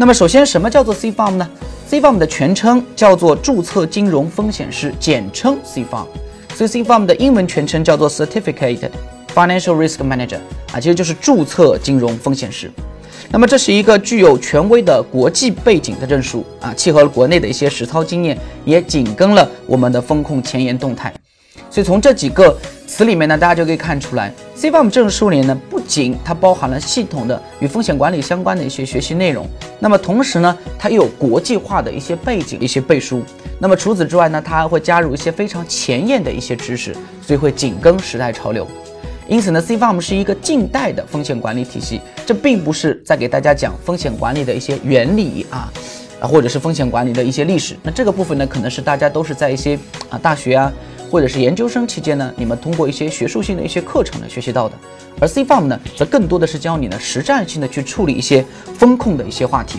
那么首先，什么叫做 CFAM 呢？CFAM 的全称叫做注册金融风险师，简称 CFAM。所以 CFAM 的英文全称叫做 Certificate Financial Risk Manager 啊，其实就是注册金融风险师。那么这是一个具有权威的国际背景的证书啊，契合了国内的一些实操经验，也紧跟了我们的风控前沿动态。所以从这几个词里面呢，大家就可以看出来，CFAM 证书里呢，不仅它包含了系统的与风险管理相关的一些学习内容，那么同时呢，它又有国际化的一些背景、一些背书。那么除此之外呢，它还会加入一些非常前沿的一些知识，所以会紧跟时代潮流。因此呢，CFAM 是一个近代的风险管理体系，这并不是在给大家讲风险管理的一些原理啊，啊，或者是风险管理的一些历史。那这个部分呢，可能是大家都是在一些啊大学啊。或者是研究生期间呢，你们通过一些学术性的一些课程呢学习到的，而 CFAM 呢，则更多的是教你呢实战性的去处理一些风控的一些话题。